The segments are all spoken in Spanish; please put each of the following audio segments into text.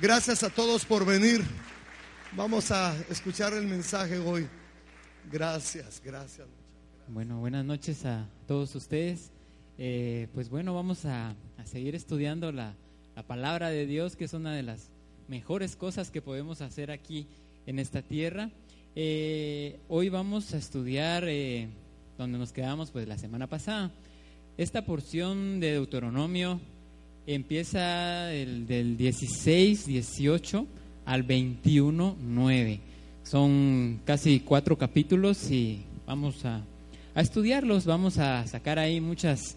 Gracias a todos por venir. Vamos a escuchar el mensaje hoy. Gracias, gracias. Bueno, buenas noches a todos ustedes. Eh, pues bueno, vamos a, a seguir estudiando la, la, palabra de Dios, que es una de las mejores cosas que podemos hacer aquí en esta tierra. Eh, hoy vamos a estudiar eh, donde nos quedamos pues la semana pasada. Esta porción de Deuteronomio empieza el, del 16, 18 al 21, 9. Son casi cuatro capítulos y vamos a, a estudiarlos, vamos a sacar ahí muchas,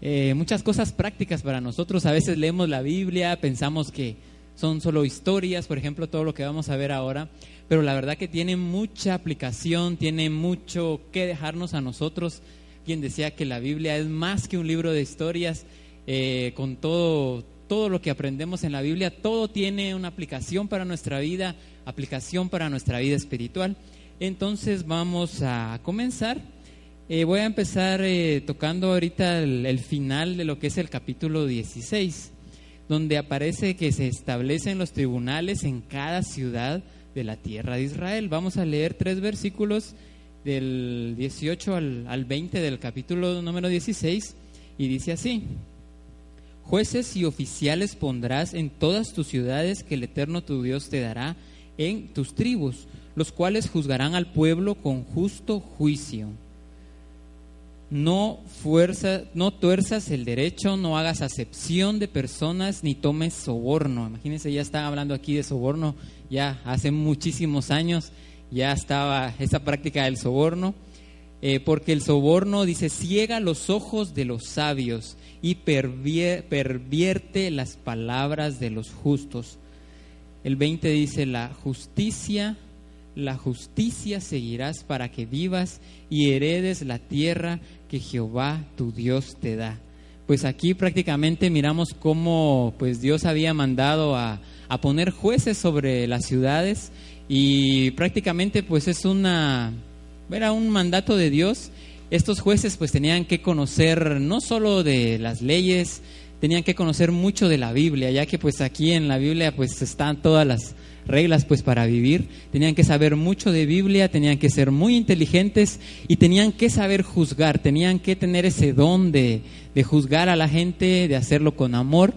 eh, muchas cosas prácticas para nosotros. A veces leemos la Biblia, pensamos que son solo historias, por ejemplo, todo lo que vamos a ver ahora, pero la verdad que tiene mucha aplicación, tiene mucho que dejarnos a nosotros. Quien decía que la Biblia es más que un libro de historias, eh, con todo, todo lo que aprendemos en la Biblia, todo tiene una aplicación para nuestra vida, aplicación para nuestra vida espiritual. Entonces vamos a comenzar. Eh, voy a empezar eh, tocando ahorita el, el, final de lo que es el capítulo 16, donde aparece que se establecen los tribunales en cada ciudad de la tierra de Israel. Vamos a leer tres versículos del 18 al, al 20 del capítulo número 16 y dice así. Jueces y oficiales pondrás en todas tus ciudades que el Eterno tu Dios te dará en tus tribus, los cuales juzgarán al pueblo con justo juicio. No, fuerza, no tuerzas el derecho, no hagas acepción de personas, ni tomes soborno. Imagínense, ya está hablando aquí de soborno, ya hace muchísimos años ya estaba esa práctica del soborno, eh, porque el soborno, dice, ciega los ojos de los sabios y pervierte las palabras de los justos. El 20 dice, la justicia, la justicia seguirás para que vivas y heredes la tierra que Jehová tu Dios te da. Pues aquí prácticamente miramos cómo pues Dios había mandado a, a poner jueces sobre las ciudades y prácticamente pues es una era un mandato de Dios estos jueces pues tenían que conocer no solo de las leyes, tenían que conocer mucho de la Biblia, ya que pues aquí en la Biblia pues están todas las reglas pues para vivir, tenían que saber mucho de Biblia, tenían que ser muy inteligentes y tenían que saber juzgar, tenían que tener ese don de, de juzgar a la gente, de hacerlo con amor.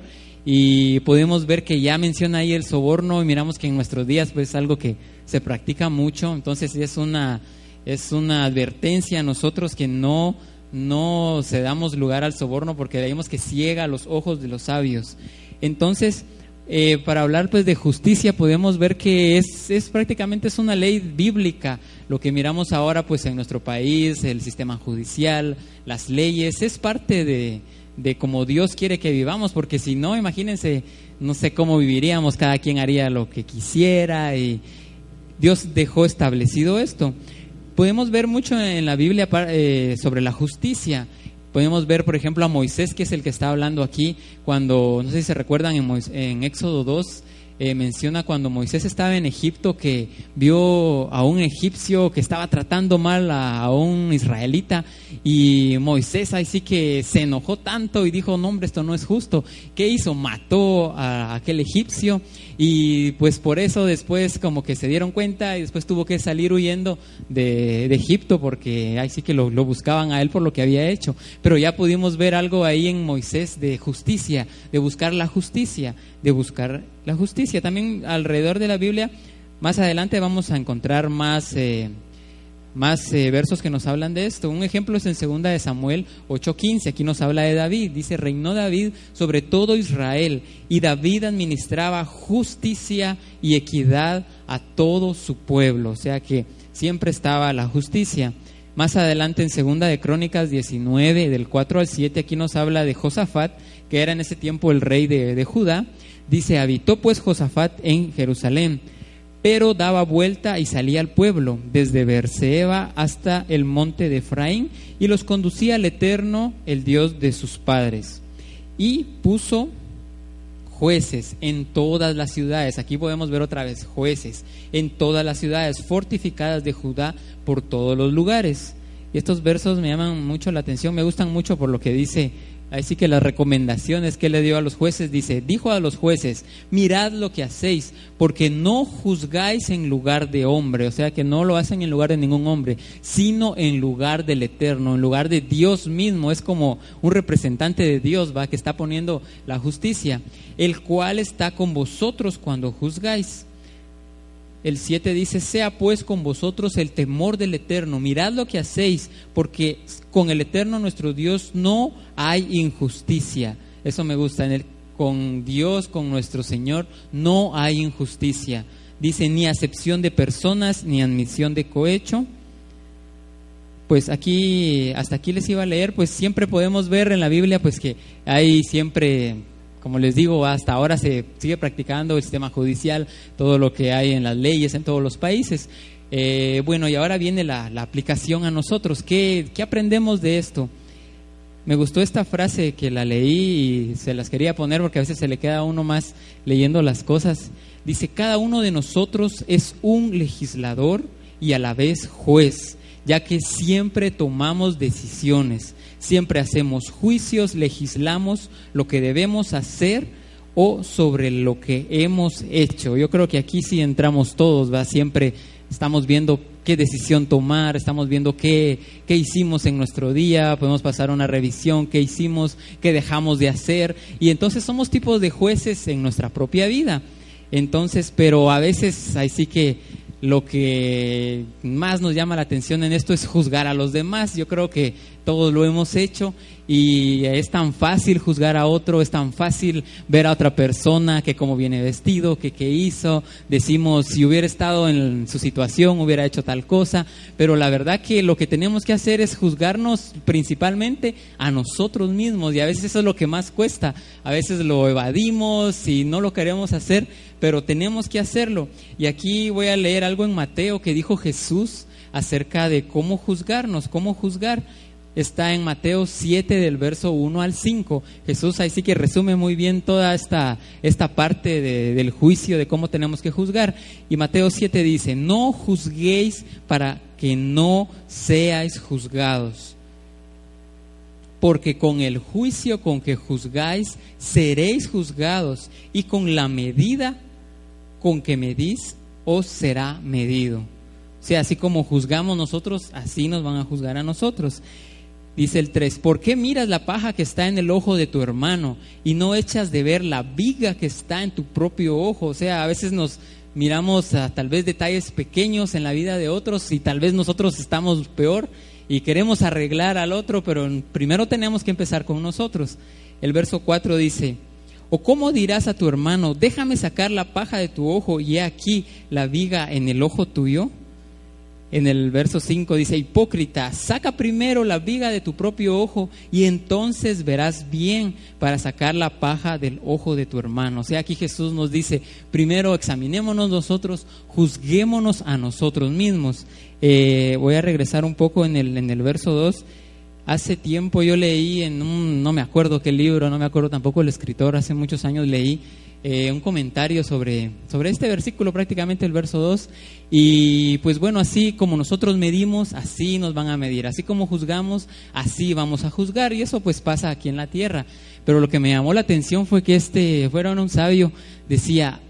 Y podemos ver que ya menciona ahí el soborno y miramos que en nuestros días pues es algo que se practica mucho, entonces es una es una advertencia a nosotros que no, no se damos lugar al soborno porque leímos que ciega los ojos de los sabios. Entonces, eh, para hablar pues de justicia podemos ver que es, es prácticamente es una ley bíblica lo que miramos ahora pues en nuestro país el sistema judicial las leyes es parte de, de cómo Dios quiere que vivamos porque si no imagínense no sé cómo viviríamos cada quien haría lo que quisiera y Dios dejó establecido esto podemos ver mucho en la Biblia eh, sobre la justicia. Podemos ver, por ejemplo, a Moisés, que es el que está hablando aquí, cuando, no sé si se recuerdan, en, en Éxodo 2, eh, menciona cuando Moisés estaba en Egipto que vio a un egipcio que estaba tratando mal a, un israelita y Moisés ahí sí que se enojó tanto y dijo, no hombre, esto no es justo. ¿Qué hizo? Mató a aquel egipcio y pues por eso después como que se dieron cuenta y después tuvo que salir huyendo de, Egipto porque ahí sí que lo, buscaban a él por lo que había hecho. Pero ya pudimos ver algo ahí en Moisés de justicia, de buscar la justicia, de buscar la justicia. También alrededor de la Biblia, más adelante vamos a encontrar más... Eh, más eh, versos que nos hablan de esto. Un ejemplo es en segunda de Samuel 8:15, aquí nos habla de David, dice, reinó David sobre todo Israel y David administraba justicia y equidad a todo su pueblo, o sea que siempre estaba la justicia. Más adelante en segunda de Crónicas 19, del 4 al 7, aquí nos habla de Josafat, que era en ese tiempo el rey de, de Judá. Dice, habitó pues Josafat en Jerusalén, pero daba vuelta y salía al pueblo, desde Berseba hasta el monte de Efraín, y los conducía al Eterno, el Dios de sus padres. Y puso jueces en todas las ciudades, aquí podemos ver otra vez jueces, en todas las ciudades fortificadas de Judá por todos los lugares. Y estos versos me llaman mucho la atención, me gustan mucho por lo que dice Así que las recomendaciones que le dio a los jueces dice, dijo a los jueces, mirad lo que hacéis, porque no juzgáis en lugar de hombre, o sea que no lo hacen en lugar de ningún hombre, sino en lugar del eterno, en lugar de Dios mismo, es como un representante de Dios, va, que está poniendo la justicia, el cual está con vosotros cuando juzgáis el 7 dice, sea pues con vosotros el temor del Eterno, mirad lo que hacéis, porque con el Eterno nuestro Dios no hay injusticia. Eso me gusta, en el, con Dios, con nuestro Señor, no hay injusticia. Dice, ni acepción de personas, ni admisión de cohecho. Pues aquí, hasta aquí les iba a leer, pues siempre podemos ver en la Biblia, pues que hay siempre como les digo, hasta ahora se sigue practicando el sistema judicial, todo lo que hay en las leyes en todos los países. Eh, bueno, y ahora viene la, aplicación a nosotros. ¿Qué, ¿Qué, aprendemos de esto? Me gustó esta frase que la leí y se las quería poner porque a veces se le queda a uno más leyendo las cosas. Dice, cada uno de nosotros es un legislador y a la vez juez, ya que siempre tomamos decisiones siempre hacemos juicios, legislamos lo que debemos hacer o sobre lo que hemos hecho. Yo creo que aquí sí entramos todos, va siempre estamos viendo qué decisión tomar, estamos viendo qué, qué hicimos en nuestro día, podemos pasar una revisión, qué hicimos, qué dejamos de hacer, y entonces somos tipos de jueces en nuestra propia vida. Entonces, pero a veces ahí sí que lo que más nos llama la atención en esto es juzgar a los demás. Yo creo que todos lo hemos hecho y es tan fácil juzgar a otro, es tan fácil ver a otra persona que cómo viene vestido, que qué hizo, decimos si hubiera estado en su situación hubiera hecho tal cosa, pero la verdad que lo que tenemos que hacer es juzgarnos principalmente a nosotros mismos. Y a veces eso es lo que más cuesta, a veces lo evadimos y no lo queremos hacer, pero tenemos que hacerlo. Y aquí voy a leer algo en Mateo que dijo Jesús acerca de cómo juzgarnos, cómo juzgar está en Mateo 7 del verso 1 al 5. Jesús ahí sí que resume muy bien toda esta, esta parte del juicio, de cómo tenemos que juzgar. Y Mateo 7 dice, no juzguéis para que no seáis juzgados. Porque con el juicio con que juzgáis, seréis juzgados, y con la medida con que medís, os será medido. O sea, así como juzgamos nosotros, así nos van a juzgar a nosotros. Dice el 3, ¿por qué miras la paja que está en el ojo de tu hermano y no echas de ver la viga que está en tu propio ojo? O sea, a veces nos miramos a tal vez detalles pequeños en la vida de otros y tal vez nosotros estamos peor y queremos arreglar al otro, pero primero tenemos que empezar con nosotros. El verso 4 dice, ¿o cómo dirás a tu hermano, déjame sacar la paja de tu ojo y he aquí la viga en el ojo tuyo? En el verso 5 dice, hipócrita, saca primero la viga de tu propio ojo y entonces verás bien para sacar la paja del ojo de tu hermano. O sea, aquí Jesús nos dice, primero examinémonos nosotros, juzguémonos a nosotros mismos. Eh, voy a regresar un poco en el, en el verso 2. Hace tiempo yo leí en un, no me acuerdo qué libro, no me acuerdo tampoco el escritor, hace muchos años leí eh, un comentario sobre, sobre este versículo, prácticamente el verso 2. Y pues bueno, así como nosotros medimos, así nos van a medir. Así como juzgamos, así vamos a juzgar. Y eso pues pasa aquí en la tierra. Pero lo que me llamó la atención fue que este, fuera un sabio, decía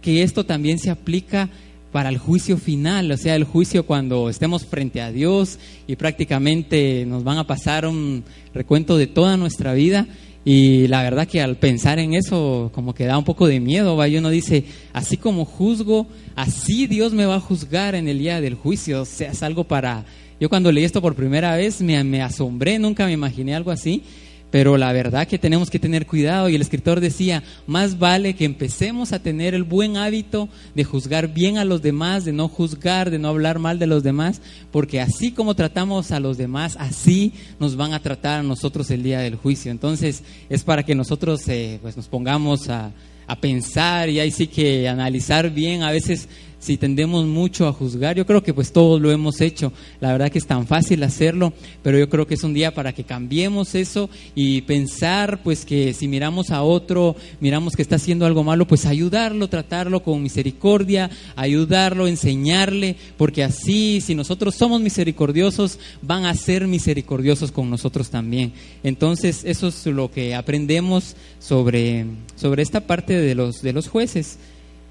que esto también se aplica para el juicio final, o sea, el juicio cuando estemos frente a Dios y prácticamente nos van a pasar un recuento de toda nuestra vida y la verdad que al pensar en eso, como que da un poco de miedo, ¿va? Y uno dice, así como juzgo, así Dios me va a juzgar en el día del juicio. O sea, es algo para... Yo cuando leí esto por primera vez me, me asombré, nunca me imaginé algo así. Pero la verdad que tenemos que tener cuidado y el escritor decía, más vale que empecemos a tener el buen hábito de juzgar bien a los demás, de no juzgar, de no hablar mal de los demás, porque así como tratamos a los demás, así nos van a tratar a nosotros el día del juicio. Entonces es para que nosotros eh, pues nos pongamos a, a pensar y ahí sí que analizar bien a veces si tendemos mucho a juzgar. Yo creo que pues todos lo hemos hecho. La verdad que es tan fácil hacerlo, pero yo creo que es un día para que cambiemos eso y pensar pues que si miramos a otro, miramos que está haciendo algo malo, pues ayudarlo, tratarlo con misericordia, ayudarlo, enseñarle, porque así si nosotros somos misericordiosos, van a ser misericordiosos con nosotros también. Entonces, eso es lo que aprendemos sobre, sobre esta parte de los, de los jueces.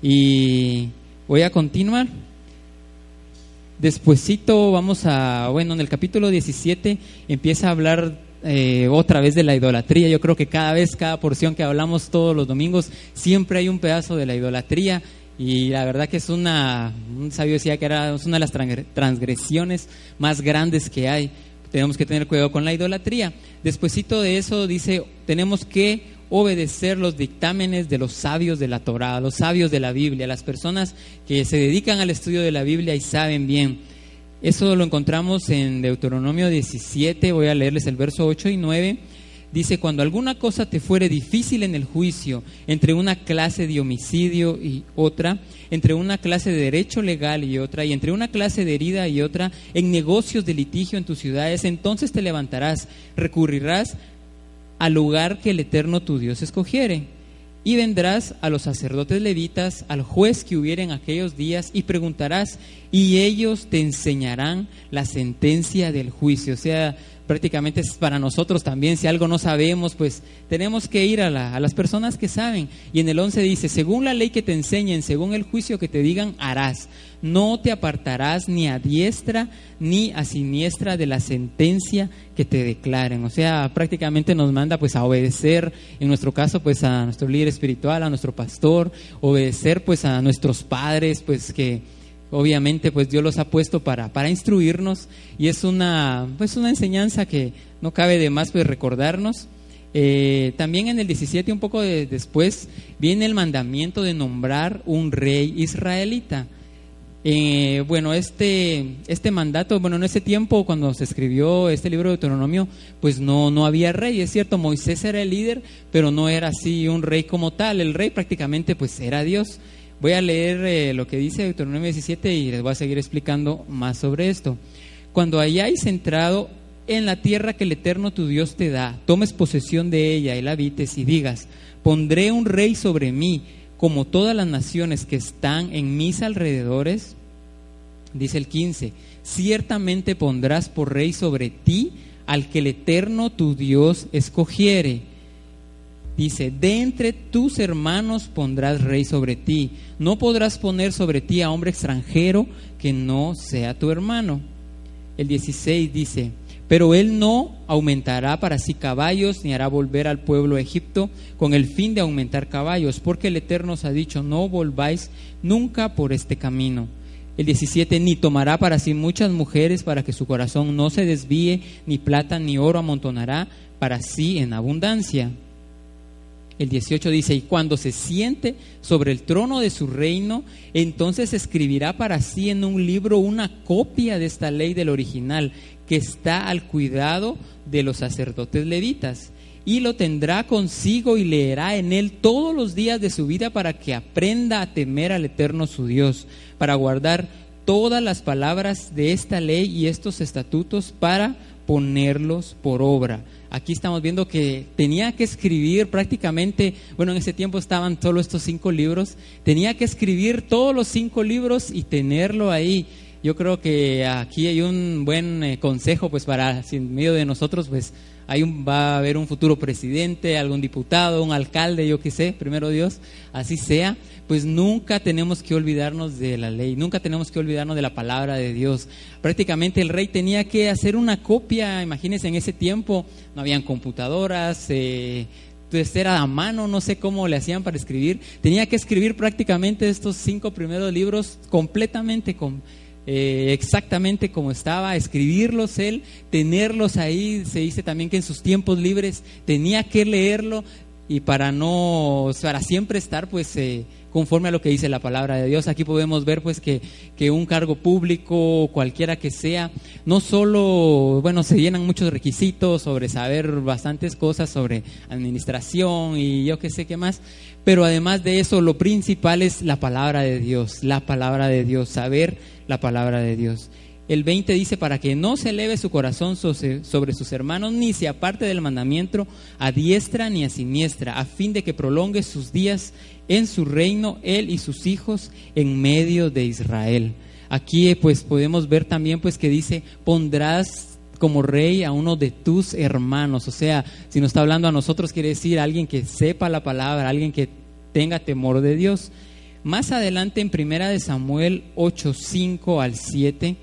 Y Voy a continuar. Despuésito vamos a, bueno, en el capítulo 17 empieza a hablar eh, otra vez de la idolatría. Yo creo que cada vez, cada porción que hablamos todos los domingos, siempre hay un pedazo de la idolatría. Y la verdad que es una, un sabio decía que era una de las transgresiones más grandes que hay. Tenemos que tener cuidado con la idolatría. Despuésito de eso dice, tenemos que obedecer los dictámenes de los sabios de la Torá, los sabios de la Biblia, las personas que se dedican al estudio de la Biblia y saben bien. Eso lo encontramos en Deuteronomio 17, voy a leerles el verso 8 y 9. Dice, cuando alguna cosa te fuere difícil en el juicio, entre una clase de homicidio y otra, entre una clase de derecho legal y otra, y entre una clase de herida y otra, en negocios de litigio en tus ciudades, entonces te levantarás, recurrirás al lugar que el Eterno tu Dios escogiere. Y vendrás a los sacerdotes levitas, al juez que hubiera en aquellos días, y preguntarás, y ellos te enseñarán la sentencia del juicio. O sea, prácticamente es para nosotros también, si algo no sabemos, pues tenemos que ir a, las personas que saben. Y en el 11 dice, según la ley que te enseñen, según el juicio que te digan, harás no te apartarás ni a diestra ni a siniestra de la sentencia que te declaren. O sea, prácticamente nos manda pues a obedecer, en nuestro caso pues a nuestro líder espiritual, a nuestro pastor, obedecer pues a nuestros padres, pues que obviamente pues Dios los ha puesto para, para instruirnos y es una pues una enseñanza que no cabe de más pues recordarnos. Eh, también en el 17, un poco después, viene el mandamiento de nombrar un rey israelita. Eh, bueno, este, este mandato, bueno, en ese tiempo cuando se escribió este libro de Deuteronomio, pues no, no había rey, es cierto, Moisés era el líder, pero no era así un rey como tal, el rey prácticamente pues era Dios. Voy a leer eh, lo que dice Deuteronomio 17 y les voy a seguir explicando más sobre esto. Cuando hayáis entrado en la tierra que el Eterno tu Dios te da, tomes posesión de ella y habites y digas, pondré un rey sobre mí como todas las naciones que están en mis alrededores, dice el 15, ciertamente pondrás por rey sobre ti al que el eterno tu Dios escogiere. Dice, de entre tus hermanos pondrás rey sobre ti. No podrás poner sobre ti a hombre extranjero que no sea tu hermano. El 16 dice, pero él no aumentará para sí caballos, ni hará volver al pueblo a Egipto con el fin de aumentar caballos, porque el Eterno os ha dicho, no volváis nunca por este camino. El 17, ni tomará para sí muchas mujeres para que su corazón no se desvíe, ni plata ni oro amontonará para sí en abundancia. El 18 dice, y cuando se siente sobre el trono de su reino, entonces escribirá para sí en un libro una copia de esta ley del original, que está al cuidado de los sacerdotes levitas. Y lo tendrá consigo y leerá en él todos los días de su vida para que aprenda a temer al eterno su Dios, para guardar todas las palabras de esta ley y estos estatutos para ponerlos por obra. Aquí estamos viendo que tenía que escribir prácticamente, bueno, en ese tiempo estaban solo estos cinco libros, tenía que escribir todos los cinco libros y tenerlo ahí. Yo creo que aquí hay un buen eh, consejo pues para sin medio de nosotros pues hay un, va a haber un futuro presidente, algún diputado, un alcalde, yo qué sé, primero Dios, así sea, pues nunca tenemos que olvidarnos de la ley, nunca tenemos que olvidarnos de la palabra de Dios. Prácticamente el rey tenía que hacer una copia, imagínense en ese tiempo no habían computadoras, eh, entonces era a mano, no sé cómo le hacían para escribir. Tenía que escribir prácticamente estos cinco primeros libros completamente con, eh, exactamente como estaba, escribirlos él, tenerlos ahí, se dice también que en sus tiempos libres tenía que leerlo y para no, para siempre estar pues eh, conforme a lo que dice la palabra de Dios. Aquí podemos ver pues que, que un cargo público, cualquiera que sea, no solo, bueno, se llenan muchos requisitos sobre saber bastantes cosas sobre administración y yo qué sé qué más, Pero además de eso, lo principal es la palabra de Dios, la palabra de Dios, saber la palabra de Dios. El 20 dice, para que no se eleve su corazón sobre sus hermanos, ni se aparte del mandamiento a diestra ni a siniestra, a fin de que prolongue sus días en su reino, él y sus hijos, en medio de Israel. Aquí pues podemos ver también pues que dice, pondrás como rey a uno de tus hermanos. O sea, si nos está hablando a nosotros, quiere decir alguien que sepa la palabra, alguien que tenga temor de Dios. Más adelante en Primera de Samuel 8, 5 al 7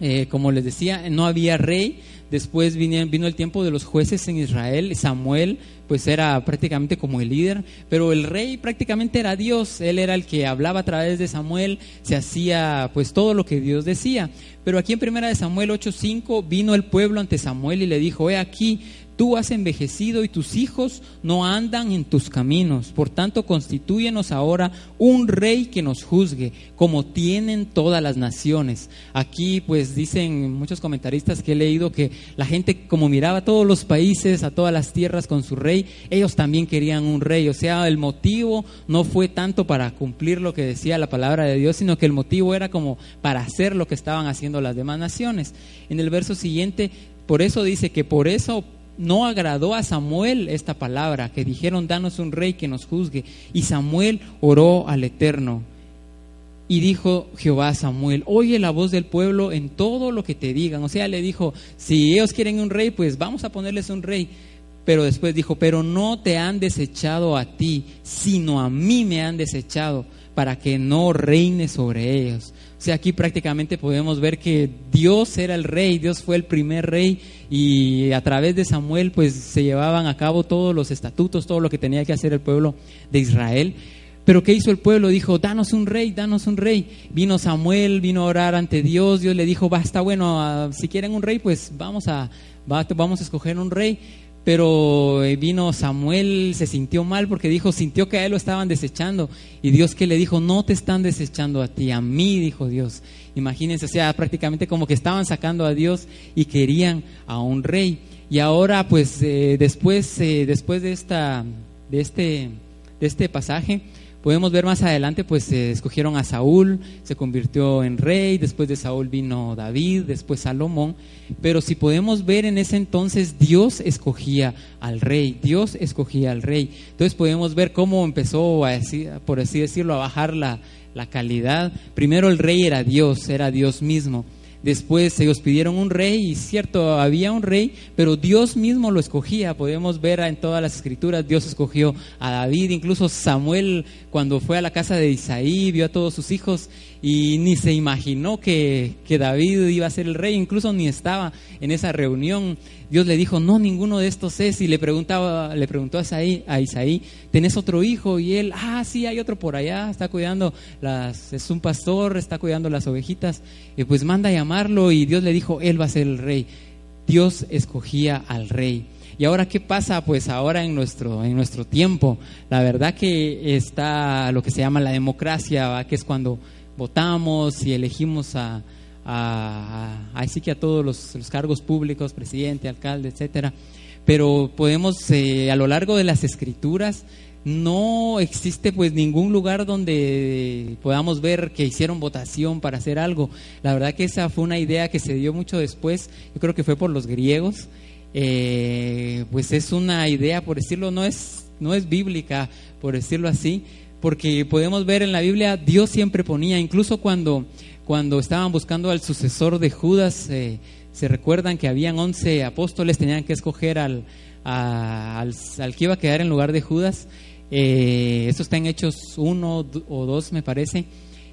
eh, como les decía, no había rey. Después vino, el tiempo de los jueces en Israel. Samuel, pues era prácticamente como el líder, pero el rey prácticamente era Dios. Él era el que hablaba a través de Samuel, se hacía pues todo lo que Dios decía. Pero aquí en primera de Samuel 8:5 vino el pueblo ante Samuel y le dijo: He aquí, Tú has envejecido y tus hijos no andan en tus caminos. Por tanto, constituyenos ahora un rey que nos juzgue, como tienen todas las naciones. Aquí, pues, dicen muchos comentaristas que he leído que la gente, como miraba a todos los países, a todas las tierras con su rey, ellos también querían un rey. O sea, el motivo no fue tanto para cumplir lo que decía la palabra de Dios, sino que el motivo era como para hacer lo que estaban haciendo las demás naciones. En el verso siguiente, por eso dice que por eso no agradó a Samuel esta palabra, que dijeron, danos un rey que nos juzgue. Y Samuel oró al Eterno. Y dijo Jehová a Samuel, oye la voz del pueblo en todo lo que te digan. O sea, le dijo, si ellos quieren un rey, pues vamos a ponerles un rey. Pero después dijo, pero no te han desechado a ti, sino a mí me han desechado, para que no reine sobre ellos sea, aquí prácticamente podemos ver que Dios era el rey, Dios fue el primer rey y a través de Samuel pues se llevaban a cabo todos los estatutos, todo lo que tenía que hacer el pueblo de Israel. Pero ¿qué hizo el pueblo? Dijo, danos un rey, danos un rey. Vino Samuel, vino a orar ante Dios, Dios le dijo, basta, bueno, ah, si quieren un rey, pues vamos a, vamos a escoger un rey. Pero eh, vino Samuel, se sintió mal porque dijo, sintió que a él lo estaban desechando. Y Dios que le dijo, no te están desechando a ti, a mí, dijo Dios. Imagínense, o sea, prácticamente como que estaban sacando a Dios y querían a un rey. Y ahora, pues, eh, después, eh, después de, esta, de, este, de este pasaje, Podemos ver más adelante, pues se escogieron a Saúl, se convirtió en rey, después de Saúl vino David, después Salomón, pero si podemos ver en ese entonces Dios escogía al rey, Dios escogía al rey. Entonces podemos ver cómo empezó, a por así decirlo, a bajar la, la calidad. Primero el rey era Dios, era Dios mismo. Después ellos pidieron un rey y cierto, había un rey, pero Dios mismo lo escogía. Podemos ver en todas las escrituras, Dios escogió a David, incluso Samuel cuando fue a la casa de Isaí, vio a todos sus hijos y ni se imaginó que, que David iba a ser el rey, incluso ni estaba en esa reunión. Dios le dijo, no, ninguno de estos es. Y le, preguntaba, le preguntó a Isaí, a Isaí, ¿tenés otro hijo? Y él, ah, sí, hay otro por allá, está cuidando, las, es un pastor, está cuidando las ovejitas. Y pues manda a llamarlo y Dios le dijo, él va a ser el rey. Dios escogía al rey. Y ahora, ¿qué pasa? Pues ahora en nuestro, en nuestro tiempo, la verdad que está lo que se llama la democracia, que es cuando votamos y elegimos a, así que a todos los, cargos públicos, presidente, alcalde, etcétera. Pero podemos, eh, a lo largo de las escrituras, no existe pues ningún lugar donde podamos ver que hicieron votación para hacer algo. La verdad que esa fue una idea que se dio mucho después, yo creo que fue por los griegos. Eh, pues es una idea, por decirlo, no es, no es bíblica, por decirlo así, porque podemos ver en la Biblia, Dios siempre ponía, incluso cuando cuando estaban buscando al sucesor de Judas, eh, se recuerdan que habían 11 apóstoles, tenían que escoger al, al, que iba a quedar en lugar de Judas. Eh, esto está en Hechos 1 o 2, me parece.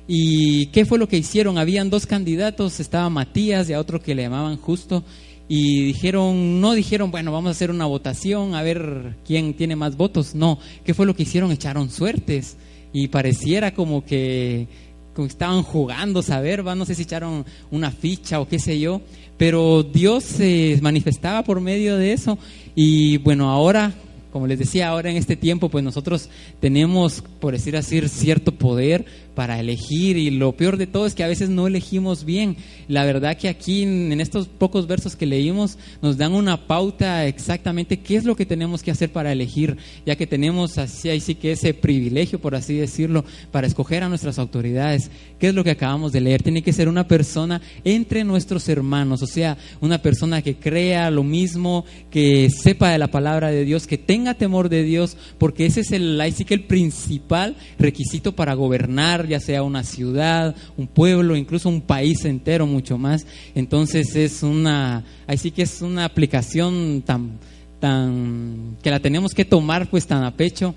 ¿Y qué fue lo que hicieron? Habían dos candidatos, estaba Matías y a otro que le llamaban Justo. Y dijeron, no dijeron, bueno, vamos a hacer una votación a ver quién tiene más votos. No, ¿qué fue lo que hicieron? Echaron suertes. Y pareciera como que como estaban jugando, saber, ¿va? no sé si echaron una ficha o qué sé yo, pero Dios se manifestaba por medio de eso y bueno, ahora como les decía ahora en este tiempo, pues nosotros tenemos, por decir así, cierto poder para elegir y lo peor de todo es que a veces no elegimos bien. La verdad que aquí en estos pocos versos que leímos nos dan una pauta exactamente qué es lo que tenemos que hacer para elegir, ya que tenemos así ahí sí que ese privilegio, por así decirlo, para escoger a nuestras autoridades. ¿Qué es lo que acabamos de leer? Tiene que ser una persona entre nuestros hermanos, o sea, una persona que crea lo mismo, que sepa de la palabra de Dios, que tenga temor de Dios, porque ese es el ahí sí que el principal requisito para gobernar ya sea una ciudad, un pueblo, incluso un país entero, mucho más. Entonces es una, ahí sí que es una aplicación tan, tan, que la tenemos que tomar pues tan a pecho.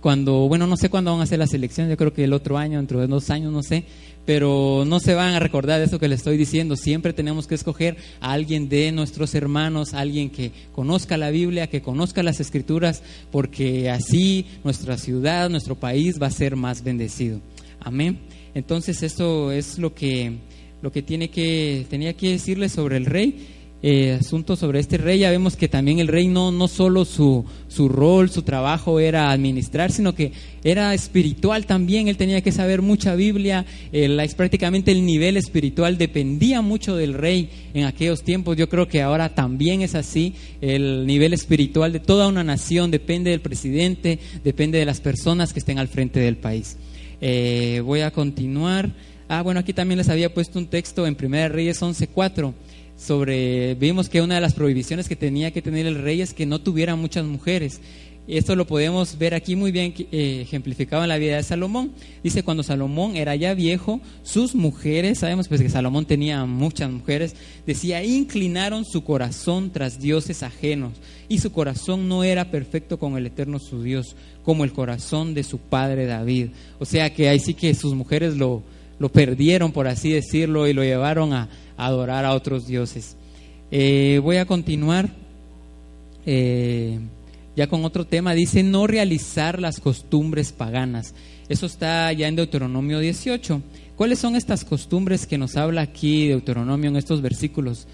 Cuando, bueno, no sé cuándo van a hacer las elecciones, yo creo que el otro año, dentro de dos años, no sé, pero no se van a recordar de eso que les estoy diciendo. Siempre tenemos que escoger a alguien de nuestros hermanos, alguien que conozca la Biblia, que conozca las Escrituras, porque así nuestra ciudad, nuestro país va a ser más bendecido. Amén. Entonces esto es lo que, lo que, tiene que tenía que decirle sobre el rey. Eh, asunto sobre este rey, ya vemos que también el rey no, no solo su, su rol, su trabajo era administrar, sino que era espiritual también, él tenía que saber mucha Biblia, el, prácticamente el nivel espiritual dependía mucho del rey en aquellos tiempos, yo creo que ahora también es así, el nivel espiritual de toda una nación depende del presidente, depende de las personas que estén al frente del país. Eh, voy a continuar. Ah, bueno, aquí también les había puesto un texto en Primera Reyes 11.4 sobre, vimos que una de las prohibiciones que tenía que tener el rey es que no tuviera muchas mujeres. Esto lo podemos ver aquí muy bien eh, ejemplificado en la vida de Salomón. Dice, cuando Salomón era ya viejo, sus mujeres, sabemos pues que Salomón tenía muchas mujeres, decía, inclinaron su corazón tras dioses ajenos y su corazón no era perfecto con el eterno su Dios, como el corazón de su padre David. O sea que ahí sí que sus mujeres lo, lo perdieron, por así decirlo, y lo llevaron a, adorar a otros dioses. Eh, voy a continuar. Eh, ya con otro tema, dice no realizar las costumbres paganas. Eso está ya en Deuteronomio 18. ¿Cuáles son estas costumbres que nos habla aquí Deuteronomio en estos versículos?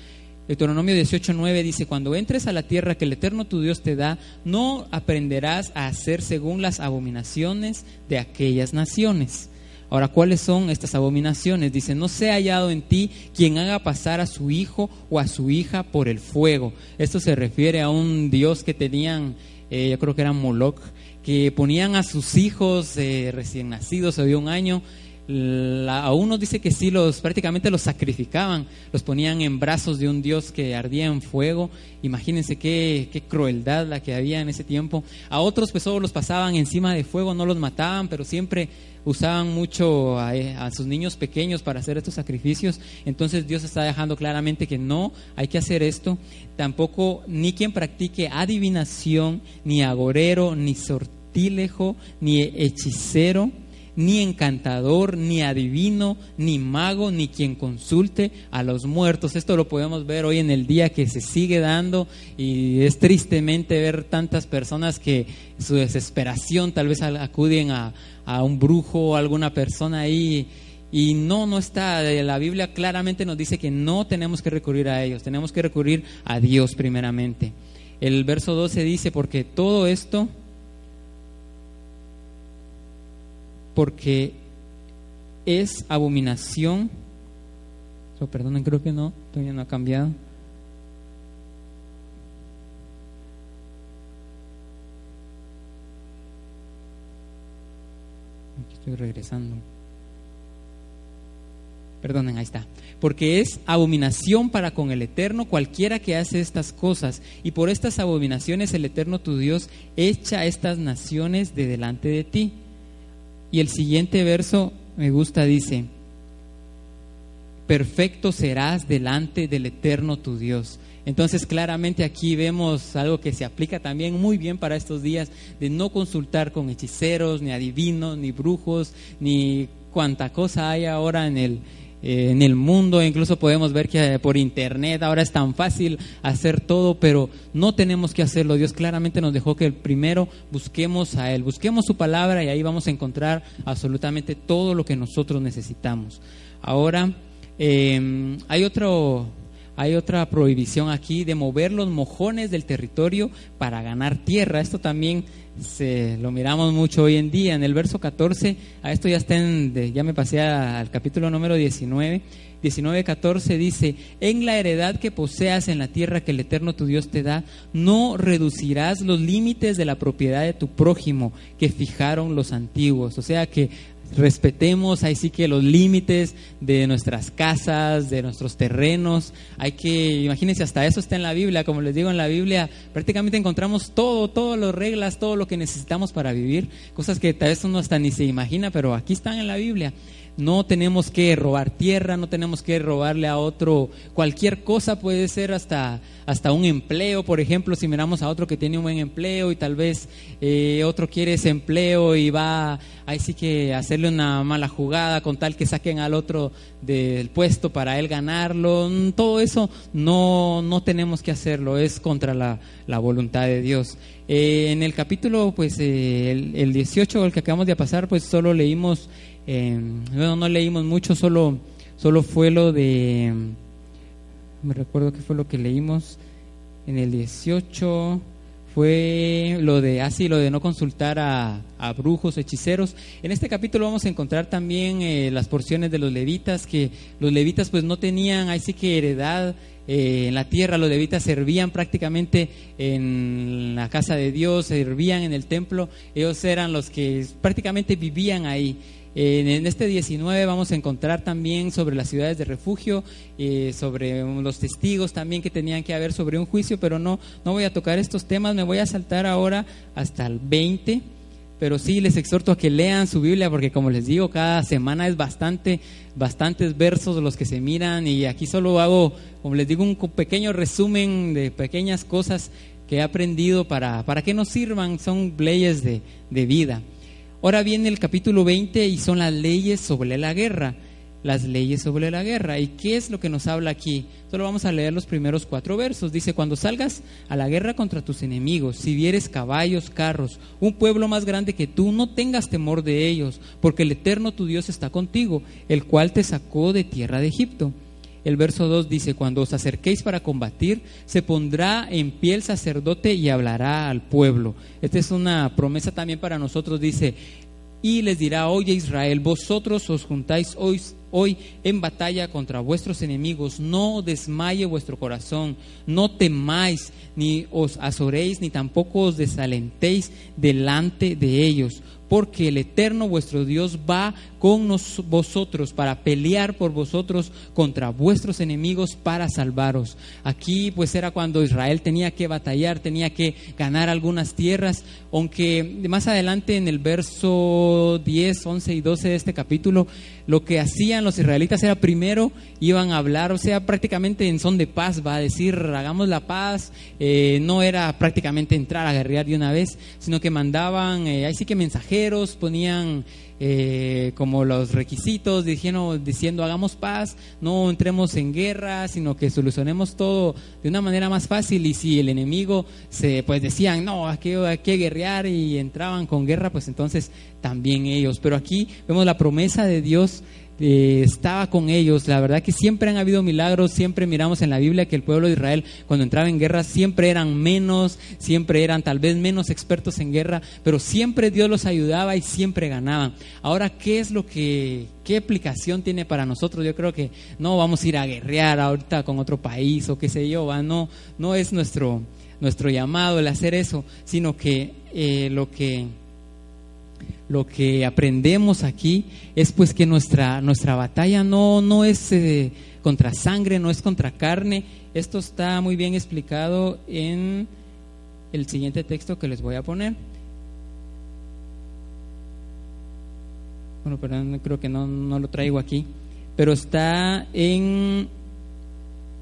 Deuteronomio 18:9 dice, cuando entres a la tierra que el Eterno tu Dios te da, no aprenderás a hacer según las abominaciones de aquellas naciones. Ahora, ¿cuáles son estas abominaciones? Dice, no sea hallado en ti quien haga pasar a su hijo o a su hija por el fuego. Esto se refiere a un dios que tenían eh, yo creo que era Moloch, que ponían a sus hijos eh, recién nacidos de un año, a unos dice que sí, los prácticamente los sacrificaban, los ponían en brazos de un dios que ardía en fuego. Imagínense qué, crueldad la que había en ese tiempo. A otros pues solo los pasaban encima de fuego, no los mataban, pero siempre usaban mucho eh, a, sus niños pequeños para hacer estos sacrificios. Entonces Dios está dejando claramente que no hay que hacer esto. Tampoco ni quien practique adivinación, ni agorero, ni sortilejo, ni hechicero ni encantador, ni adivino, ni mago, ni quien consulte a los muertos. Esto lo podemos ver hoy en el día que se sigue dando y es tristemente ver tantas personas que su desesperación tal vez acuden a, a un brujo o alguna persona ahí. Y no, no está. La Biblia claramente nos dice que no tenemos que recurrir a ellos, tenemos que recurrir a Dios primeramente. El verso 12 dice, porque todo esto porque es abominación. Oh, perdonen, creo que no, todavía no ha cambiado. Aquí estoy regresando. Perdonen, ahí está. Porque es abominación para con el Eterno cualquiera que hace estas cosas. Y por estas abominaciones el Eterno tu Dios echa estas naciones de delante de ti. Y el siguiente verso me gusta, dice, perfecto serás delante del eterno tu Dios. Entonces claramente aquí vemos algo que se aplica también muy bien para estos días, de no consultar con hechiceros, ni adivinos, ni brujos, ni cuanta cosa hay ahora en el, eh, en el mundo, incluso podemos ver que por internet ahora es tan fácil hacer todo, pero no tenemos que hacerlo. Dios claramente nos dejó que primero busquemos a Él, busquemos su palabra y ahí vamos a encontrar absolutamente todo lo que nosotros necesitamos. Ahora, em, hay otro, hay otra prohibición aquí de mover los mojones del territorio para ganar tierra. Esto también se, lo miramos mucho hoy en día. En el verso 14, a esto ya está ya me pasé al capítulo número 19. 19:14 dice, en la heredad que poseas en la tierra que el Eterno tu Dios te da, no reducirás los límites de la propiedad de tu prójimo que fijaron los antiguos. O sea que respetemos ahí sí que los límites de nuestras casas, de nuestros terrenos. Hay que, imagínense, hasta eso está en la Biblia. Como les digo, en la Biblia prácticamente encontramos todo, todas las reglas, todo lo que necesitamos para vivir. Cosas que tal vez uno hasta ni se imagina, pero aquí están en la Biblia. No tenemos que robar tierra, no tenemos que robarle a otro. Cualquier cosa, puede ser hasta, hasta un empleo, por ejemplo, si miramos a otro que tiene un buen empleo y tal vez eh, otro quiere ese empleo y va ahí sí que hacerle una mala jugada con tal que saquen al otro del puesto para él ganarlo, mm, todo eso no, no tenemos que hacerlo, es contra la, voluntad de Dios. Eh, en el capítulo, pues eh, el, el 18, el que acabamos de pasar, pues solo leímos bueno, no leímos mucho, solo, solo fue lo de, me recuerdo que fue lo que leímos en el 18, fue lo de así, ah, lo de no consultar a, brujos, hechiceros. En este capítulo vamos a encontrar también eh, las porciones de los levitas, que los levitas pues no tenían, ahí sí que heredad eh, en la tierra, los levitas servían prácticamente en la casa de Dios, servían en el templo, ellos eran los que prácticamente vivían ahí. En este 19 vamos a encontrar también sobre las ciudades de refugio, eh, sobre los testigos también que tenían que haber sobre un juicio, pero no, no voy a tocar estos temas, me voy a saltar ahora hasta el 20, pero sí les exhorto a que lean su Biblia porque como les digo, cada semana es bastante, bastantes versos los que se miran y aquí solo hago, como les digo, un pequeño resumen de pequeñas cosas que he aprendido para, para que nos sirvan, son leyes de, de vida. Ahora viene el capítulo 20 y son las leyes sobre la guerra. Las leyes sobre la guerra. ¿Y qué es lo que nos habla aquí? Solo vamos a leer los primeros cuatro versos. Dice, cuando salgas a la guerra contra tus enemigos, si vieres caballos, carros, un pueblo más grande que tú, no tengas temor de ellos, porque el Eterno tu Dios está contigo, el cual te sacó de tierra de Egipto. El verso 2 dice, cuando os acerquéis para combatir, se pondrá en pie el sacerdote y hablará al pueblo. Esta es una promesa también para nosotros, dice, y les dirá, oye Israel, vosotros os juntáis hoy, hoy en batalla contra vuestros enemigos, no desmaye vuestro corazón, no temáis, ni os azoréis, ni tampoco os desalentéis delante de ellos porque el Eterno vuestro Dios va con vosotros para pelear por vosotros contra vuestros enemigos para salvaros. Aquí pues era cuando Israel tenía que batallar, tenía que ganar algunas tierras, aunque más adelante en el verso 10, 11 y 12 de este capítulo, lo que hacían los israelitas era primero iban a hablar, o sea, prácticamente en son de paz, va a decir, hagamos la paz, eh, no era prácticamente entrar a guerrear de una vez, sino que mandaban, eh, ahí sí que mensajeros, ponían eh, como los requisitos, diciendo, diciendo hagamos paz, no entremos en guerra, sino que solucionemos todo de una manera más fácil y si el enemigo se pues decían, no, hay que, hay que guerrear y entraban con guerra, pues entonces también ellos. Pero aquí vemos la promesa de Dios eh, estaba con ellos. La verdad que siempre han habido milagros, siempre miramos en la Biblia que el pueblo de Israel cuando entraba en guerra siempre eran menos, siempre eran tal vez menos expertos en guerra, pero siempre Dios los ayudaba y siempre ganaban. Ahora, ¿qué es lo que, qué aplicación tiene para nosotros? Yo creo que no vamos a ir a guerrear ahorita con otro país o qué sé yo, ¿va? no, no es nuestro, nuestro llamado el hacer eso, sino que eh, lo que lo que aprendemos aquí es pues que nuestra, nuestra batalla no, no es eh, contra sangre, no es contra carne. Esto está muy bien explicado en el siguiente texto que les voy a poner. Bueno, perdón, creo que no, no lo traigo aquí, pero está en,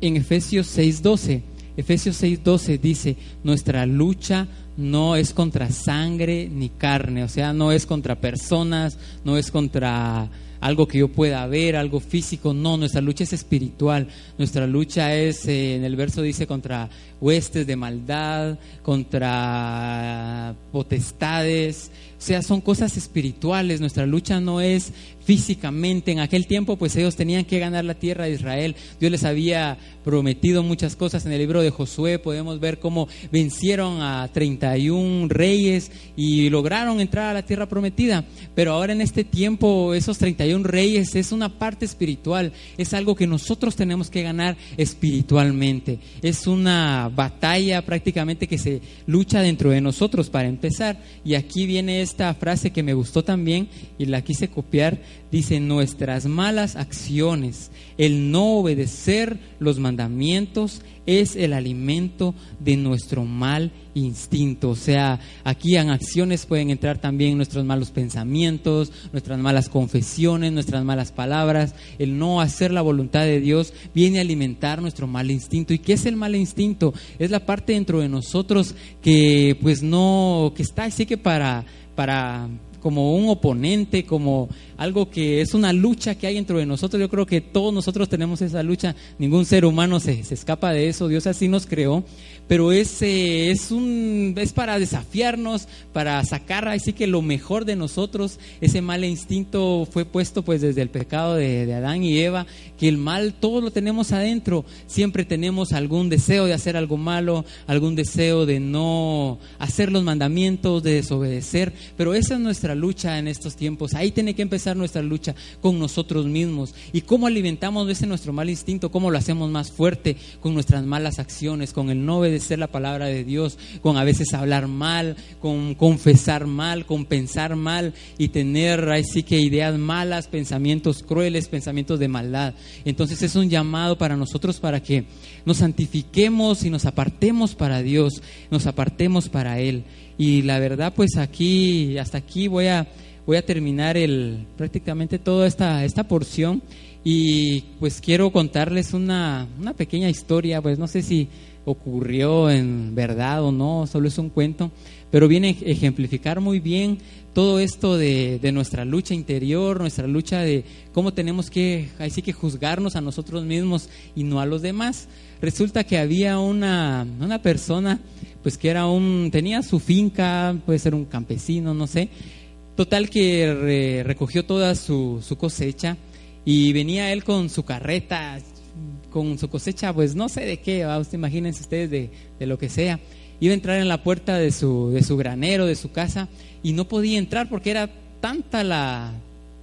en Efesios 6.12. Efesios 6.12 dice, nuestra lucha no es contra sangre ni carne, o sea, no es contra personas, no es contra algo que yo pueda ver, algo físico, no, nuestra lucha es espiritual, nuestra lucha es, eh, en el verso dice, contra huestes de maldad, contra potestades, o sea, son cosas espirituales, nuestra lucha no es físicamente. En aquel tiempo, pues ellos tenían que ganar la tierra de Israel. Dios les había prometido muchas cosas. En el libro de Josué podemos ver cómo vencieron a 31 reyes y lograron entrar a la tierra prometida. Pero ahora en este tiempo, esos 31 reyes es una parte espiritual, es algo que nosotros tenemos que ganar espiritualmente. Es una batalla prácticamente que se lucha dentro de nosotros para empezar. Y aquí viene esta frase que me gustó también y la quise copiar dice, nuestras malas acciones, el no obedecer los mandamientos es el alimento de nuestro mal instinto. O sea, aquí en acciones pueden entrar también nuestros malos pensamientos, nuestras malas confesiones, nuestras malas palabras. El no hacer la voluntad de Dios viene a alimentar nuestro mal instinto. ¿Y qué es el mal instinto? Es la parte dentro de nosotros que pues no, que está así que para, para como un oponente, como algo que es una lucha que hay dentro de nosotros. Yo creo que todos nosotros tenemos esa lucha, ningún ser humano se, se escapa de eso, Dios así nos creó, pero es, es, un, es para desafiarnos, para sacar así que lo mejor de nosotros. Ese mal instinto fue puesto pues desde el pecado de, de Adán y Eva, que el mal todo lo tenemos adentro. Siempre tenemos algún deseo de hacer algo malo, algún deseo de no hacer los mandamientos, de desobedecer, pero esa es nuestra lucha en estos tiempos. Ahí tiene que empezar nuestra lucha con nosotros mismos. ¿Y cómo alimentamos ese nuestro mal instinto? ¿Cómo lo hacemos más fuerte? Con nuestras malas acciones, con el no obedecer la palabra de Dios, con a veces hablar mal, con confesar mal, con pensar mal y tener así que ideas malas, pensamientos crueles, pensamientos de maldad. Entonces es un llamado para nosotros para que nos santifiquemos y nos apartemos para Dios, nos apartemos para Él. Y la verdad, pues aquí, hasta aquí voy a, voy a terminar el, prácticamente toda esta, esta porción. Y pues quiero contarles una, una pequeña historia, pues no sé si ocurrió en verdad o no, solo es un cuento, pero viene a ejemplificar muy bien todo esto de, de, nuestra lucha interior, nuestra lucha de cómo tenemos que, así que juzgarnos a nosotros mismos y no a los demás. Resulta que había una, una persona, pues que era un, tenía su finca, puede ser un campesino, no sé, total que recogió toda su, cosecha y venía él con su carreta con su cosecha, pues no sé de qué, ¿va? Imagínense ustedes de, de, lo que sea. Iba a entrar en la puerta de su, de su granero, de su casa, y no podía entrar porque era tanta la,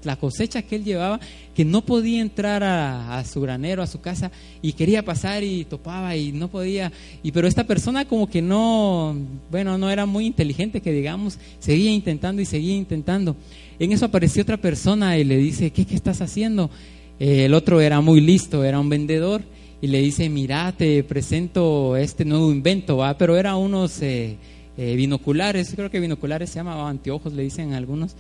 la cosecha que él llevaba que no podía entrar a, su granero, a su casa, y quería pasar y topaba y no podía. Y pero esta persona como que no, bueno, no era muy inteligente, que digamos, seguía intentando y seguía intentando. En eso apareció otra persona y le dice, ¿qué, qué estás haciendo? Eh, el otro era muy listo, era un vendedor y le dice, mira, te presento este nuevo invento, ¿va? pero era unos eh, eh, binoculares, creo que binoculares se llamaban anteojos, le dicen algunos.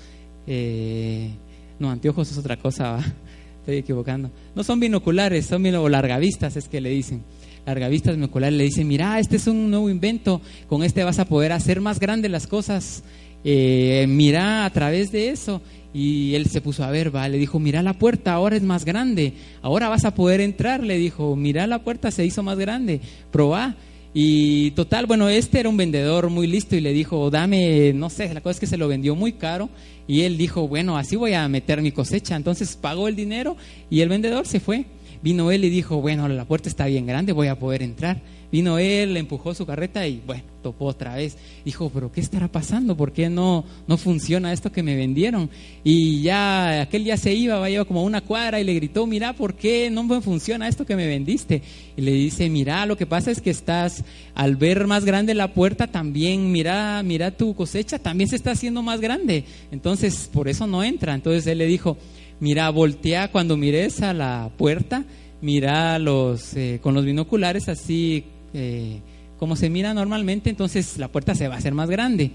No, anteojos es otra cosa, ¿va? estoy equivocando. No son binoculares, son o largavistas, es que le dicen. Largavistas binoculares le dicen, mira, este es un nuevo invento, con este vas a poder hacer más grandes las cosas. mira a través de eso y él se puso a ver, va, le dijo, mira la puerta, ahora es más grande, ahora vas a poder entrar, le dijo, mira la puerta se hizo más grande, probá. Y total, bueno, este era un vendedor muy listo y le dijo, dame, no sé, la cosa es que se lo vendió muy caro y él dijo, bueno, así voy a meter mi cosecha. Entonces pagó el dinero y el vendedor se fue. Vino él y dijo, bueno, la puerta está bien grande, voy a poder entrar. Vino él, le empujó su carreta y bueno, topó otra vez. Dijo, pero ¿qué estará pasando? ¿Por qué no, no funciona esto que me vendieron? Y ya aquel ya se iba, va como una cuadra y le gritó, mira, ¿por qué no me funciona esto que me vendiste? Y le dice, mira, lo que pasa es que estás, al ver más grande la puerta, también, mira, mira tu cosecha, también se está haciendo más grande. Entonces, por eso no entra. Entonces él le dijo, mira, voltea cuando mires a la puerta, mira los, eh, con los binoculares así eh, como se mira normalmente, entonces la puerta se va a hacer más grande.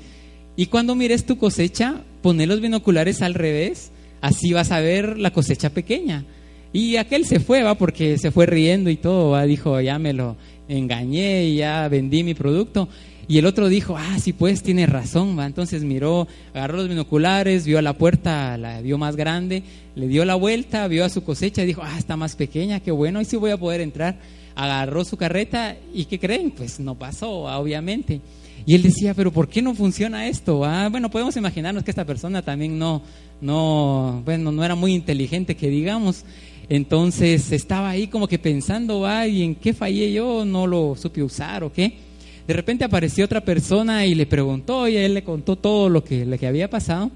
Y cuando mires tu cosecha, poné los binoculares al revés, así vas a ver la cosecha pequeña. Y aquel se fue, va, porque se fue riendo y todo, va, dijo, ya me lo engañé y ya vendí mi producto. Y el otro dijo, ah, sí, pues tiene razón, ¿va? Entonces miró, agarró los binoculares, vio la puerta, la vio más grande, le dio la vuelta, vio a su cosecha y dijo, ah, está más pequeña, qué bueno, y sí voy a poder entrar. Agarró su carreta y ¿qué creen? Pues no pasó, obviamente. Y él decía, pero ¿por qué no funciona esto? Ah, bueno, podemos imaginarnos que esta persona también no, no, bueno, no era muy inteligente, que digamos. Entonces estaba ahí como que pensando, ¿y en qué fallé yo? ¿No lo supe usar o qué? De repente apareció otra persona y le preguntó y él le contó todo lo que, lo que había pasado.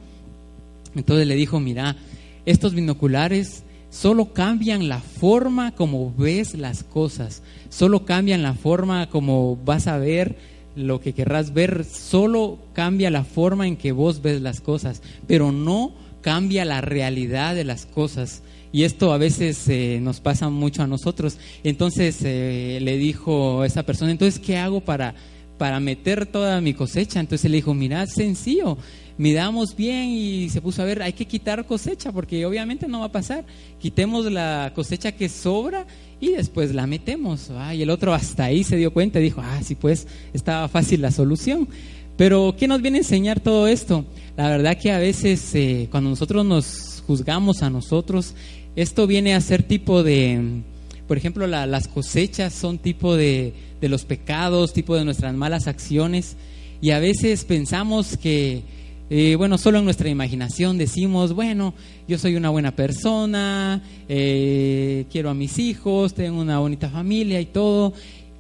Entonces le dijo, mira, estos binoculares solo cambian la forma como ves las cosas, solo cambian la forma como vas a ver lo que querrás ver, solo cambia la forma en que vos ves las cosas, pero no cambia la realidad de las cosas. Y esto a veces eh, nos pasa mucho a nosotros. Entonces eh, le dijo esa persona, entonces, ¿qué hago para, para meter toda mi cosecha? Entonces le dijo, mira, sencillo, midamos bien y se puso a ver, hay que quitar cosecha porque obviamente no va a pasar. Quitemos la cosecha que sobra y después la metemos. y el otro hasta ahí se dio cuenta y dijo, ah, sí, pues estaba fácil la solución. Pero, ¿qué nos viene a enseñar todo esto? La verdad que a veces eh, cuando nosotros nos juzgamos a nosotros, esto viene a ser tipo de, por ejemplo, las cosechas son tipo de, de los pecados, tipo de nuestras malas acciones. Y a veces pensamos que, eh, bueno, solo en nuestra imaginación decimos, bueno, yo soy una buena persona, eh, quiero a mis hijos, tengo una bonita familia y todo.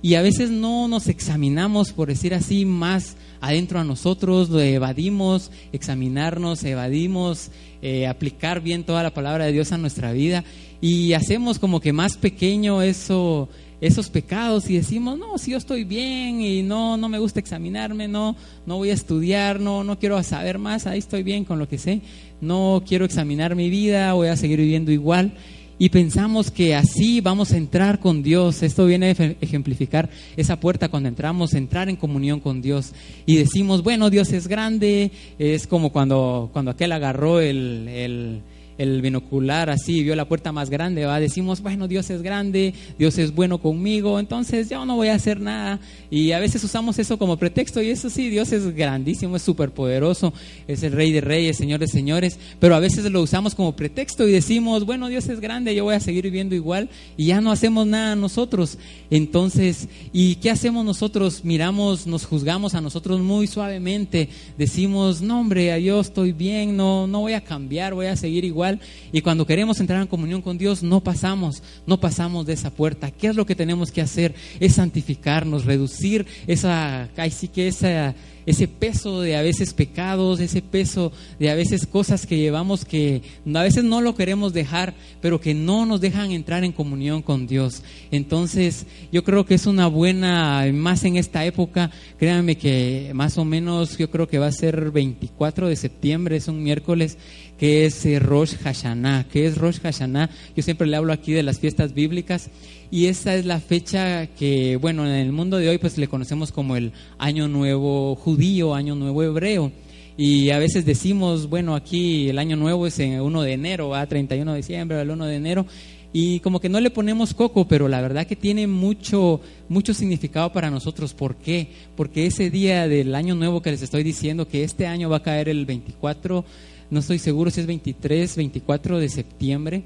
Y a veces no nos examinamos, por decir así, más adentro a nosotros, lo evadimos, examinarnos, evadimos, eh, aplicar bien toda la palabra de Dios a nuestra vida y hacemos como que más pequeño eso, esos pecados y decimos, no, si yo estoy bien y no, no me gusta examinarme, no, no voy a estudiar, no, no quiero saber más, ahí estoy bien con lo que sé, no quiero examinar mi vida, voy a seguir viviendo igual y pensamos que así vamos a entrar con Dios. Esto viene a ejemplificar esa puerta cuando entramos, entrar en comunión con Dios. Y decimos, bueno, Dios es grande, es como cuando, cuando aquel agarró el, el el binocular así, vio la puerta más grande, va, decimos, bueno, Dios es grande, Dios es bueno conmigo, entonces yo no voy a hacer nada. Y a veces usamos eso como pretexto y eso sí, Dios es grandísimo, es superpoderoso, es el rey de reyes, señor de señores, pero a veces lo usamos como pretexto y decimos, bueno, Dios es grande, yo voy a seguir viviendo igual y ya no hacemos nada nosotros. Entonces, ¿y qué hacemos nosotros? Miramos, nos juzgamos a nosotros muy suavemente, decimos, no hombre, yo estoy bien, no, no voy a cambiar, voy a seguir igual y cuando queremos entrar en comunión con Dios no pasamos, no pasamos de esa puerta. ¿Qué es lo que tenemos que hacer? Es santificarnos, reducir esa, sí que ese peso de a veces pecados, ese peso de a veces cosas que llevamos que a veces no lo queremos dejar, pero que no nos dejan entrar en comunión con Dios. Entonces, yo creo que es una buena, más en esta época, créanme que más o menos yo creo que va a ser 24 de septiembre, es un miércoles, que es eh, Rosh Hashanah. ¿Qué es Rosh Hashanah? Yo siempre le hablo aquí de las fiestas bíblicas y esta es la fecha que, bueno, en el mundo de hoy pues le conocemos como el Año Nuevo judío, Año Nuevo hebreo. Y a veces decimos, bueno, aquí el año nuevo es en 1 de enero, a 31 de diciembre, el 1 de enero, y como que no le ponemos coco, pero la verdad que tiene mucho, mucho significado para nosotros. ¿Por qué? Porque ese día del año nuevo que les estoy diciendo, que este año va a caer el 24 no estoy seguro si es 23, 24 de septiembre,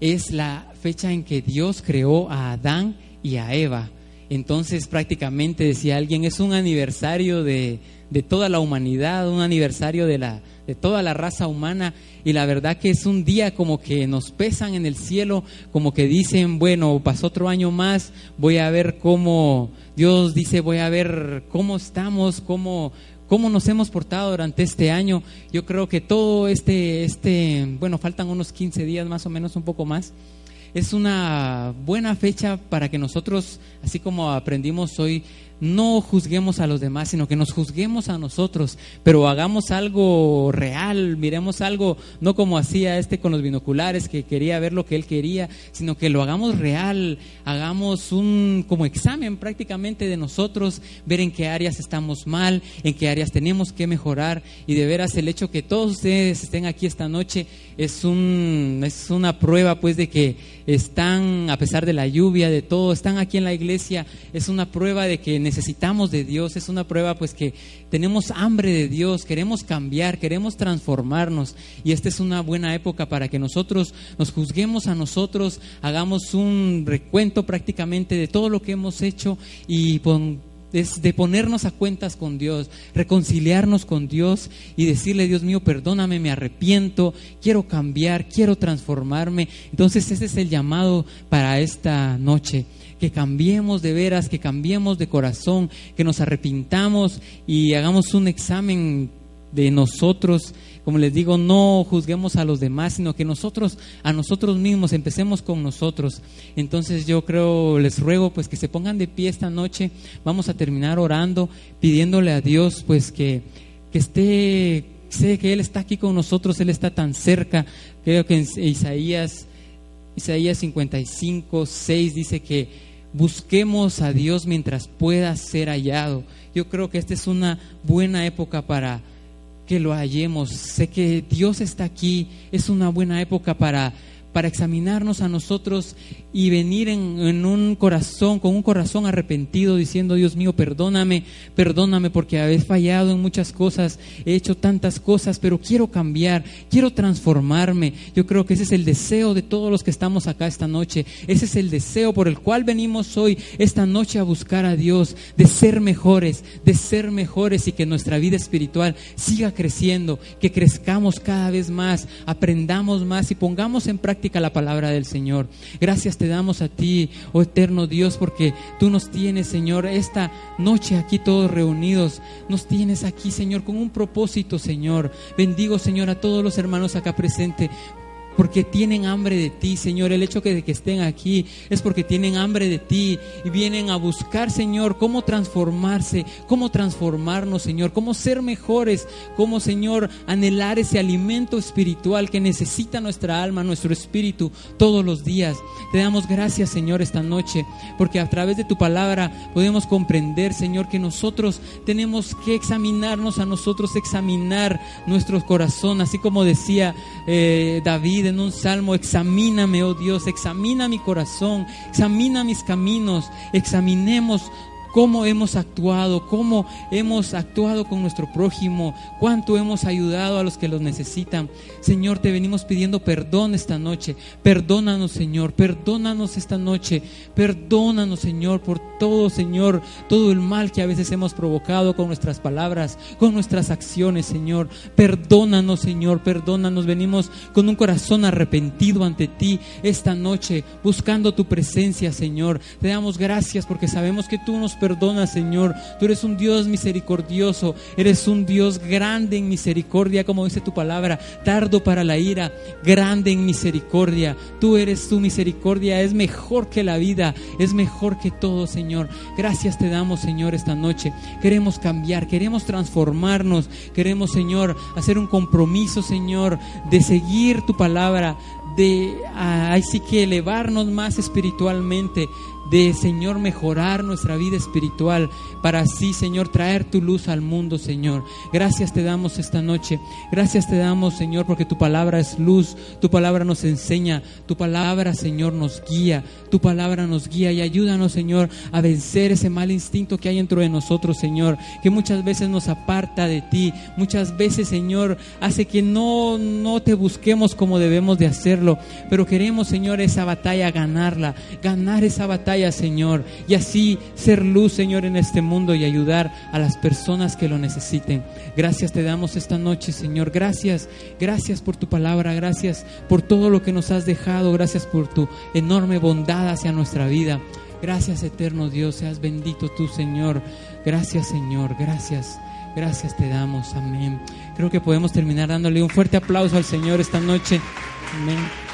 es la fecha en que Dios creó a Adán y a Eva. Entonces prácticamente decía alguien, es un aniversario de, de toda la humanidad, un aniversario de, la, de toda la raza humana. Y la verdad que es un día como que nos pesan en el cielo, como que dicen, bueno, pasó otro año más, voy a ver cómo, Dios dice, voy a ver cómo estamos, cómo, cómo nos hemos portado durante este año. Yo creo que todo este, este, bueno, faltan unos 15 días más o menos, un poco más. Es una buena fecha para que nosotros, así como aprendimos hoy, no juzguemos a los demás, sino que nos juzguemos a nosotros, pero hagamos algo real, miremos algo, no como hacía este con los binoculares, que quería ver lo que él quería, sino que lo hagamos real, hagamos un como examen prácticamente de nosotros, ver en qué áreas estamos mal, en qué áreas tenemos que mejorar, y de veras el hecho que todos ustedes estén aquí esta noche es, un, es una prueba pues de que están, a pesar de la lluvia, de todo, están aquí en la iglesia, es una prueba de que necesitamos de Dios, es una prueba pues que tenemos hambre de Dios, queremos cambiar, queremos transformarnos y esta es una buena época para que nosotros nos juzguemos a nosotros, hagamos un recuento prácticamente de todo lo que hemos hecho y es de ponernos a cuentas con Dios, reconciliarnos con Dios y decirle, Dios mío, perdóname, me arrepiento, quiero cambiar, quiero transformarme. Entonces ese es el llamado para esta noche que cambiemos de veras, que cambiemos de corazón, que nos arrepintamos y hagamos un examen de nosotros. Como les digo, no juzguemos a los demás, sino que nosotros, a nosotros mismos, empecemos con nosotros. Entonces yo creo, les ruego pues que se pongan de pie esta noche. Vamos a terminar orando, pidiéndole a Dios pues que, que esté, sé que Él está aquí con nosotros, Él está tan cerca. Creo que en Isaías, Isaías 55, 6 dice que busquemos a Dios mientras pueda ser hallado. Yo creo que esta es una buena época para que lo hallemos. Sé que Dios está aquí, es una buena época para para examinarnos a nosotros y venir en, un corazón, con un corazón arrepentido, diciendo, Dios mío, perdóname, perdóname porque habéis fallado en muchas cosas, he hecho tantas cosas, pero quiero cambiar, quiero transformarme. Yo creo que ese es el deseo de todos los que estamos acá esta noche. Ese es el deseo por el cual venimos hoy, esta noche, a buscar a Dios, de ser mejores, de ser mejores y que nuestra vida espiritual siga creciendo, que crezcamos cada vez más, aprendamos más y pongamos en práctica la palabra del Señor. Gracias te damos a ti, oh eterno Dios, porque tú nos tienes, Señor, esta noche aquí todos reunidos. Nos tienes aquí, Señor, con un propósito, Señor. Bendigo, Señor, a todos los hermanos acá presentes porque tienen hambre de ti, Señor. El hecho de que estén aquí es porque tienen hambre de ti y vienen a buscar, Señor, cómo transformarse, cómo transformarnos, Señor, cómo ser mejores, cómo, Señor, anhelar ese alimento espiritual que necesita nuestra alma, nuestro espíritu todos los días. Te damos gracias, Señor, esta noche, porque a través de tu palabra podemos comprender, Señor, que nosotros tenemos que examinarnos a nosotros, examinar nuestro corazón, así como decía eh, David en un salmo, examíname, oh Dios, examina mi corazón, examina mis caminos, examinemos cómo hemos actuado, cómo hemos actuado con nuestro prójimo, cuánto hemos ayudado a los que los necesitan. Señor, te venimos pidiendo perdón esta noche. Perdónanos, Señor, perdónanos esta noche. Perdónanos, Señor, por todo, Señor, todo el mal que a veces hemos provocado con nuestras palabras, con nuestras acciones, Señor. Perdónanos, Señor, perdónanos. Venimos con un corazón arrepentido ante ti esta noche, buscando tu presencia, Señor. Te damos gracias porque sabemos que tú nos perdonas perdona, Señor. Tú eres un Dios misericordioso, eres un Dios grande en misericordia, como dice tu palabra, tardo para la ira, grande en misericordia. Tú eres tu misericordia, es mejor que la vida, es mejor que todo, Señor. Gracias te damos, Señor, esta noche. Queremos cambiar, queremos transformarnos, queremos, Señor, hacer un compromiso, Señor, de seguir tu palabra, de así que elevarnos más espiritualmente, de, Señor, mejorar nuestra vida espiritual para así, Señor, traer tu luz al mundo, Señor. Gracias te damos esta noche. Gracias te damos, Señor, porque tu palabra es luz, tu palabra nos enseña, tu palabra, Señor, nos guía, tu palabra nos guía y ayúdanos, Señor, a vencer ese mal instinto que hay dentro de nosotros, Señor, que muchas veces nos aparta de ti, muchas veces, Señor, hace que no, no te busquemos como debemos de hacerlo, pero queremos, Señor, esa batalla ganarla, ganar esa Señor, y así ser luz, Señor, en este mundo y ayudar a las personas que lo necesiten. Gracias te damos esta noche, Señor. Gracias, gracias por tu palabra, gracias por todo lo que nos has dejado, gracias por tu enorme bondad hacia nuestra vida. Gracias, eterno Dios, seas bendito tú, Señor. Gracias, Señor, gracias. Gracias te damos, amén. Creo que podemos terminar dándole un fuerte aplauso al Señor esta noche. Amén.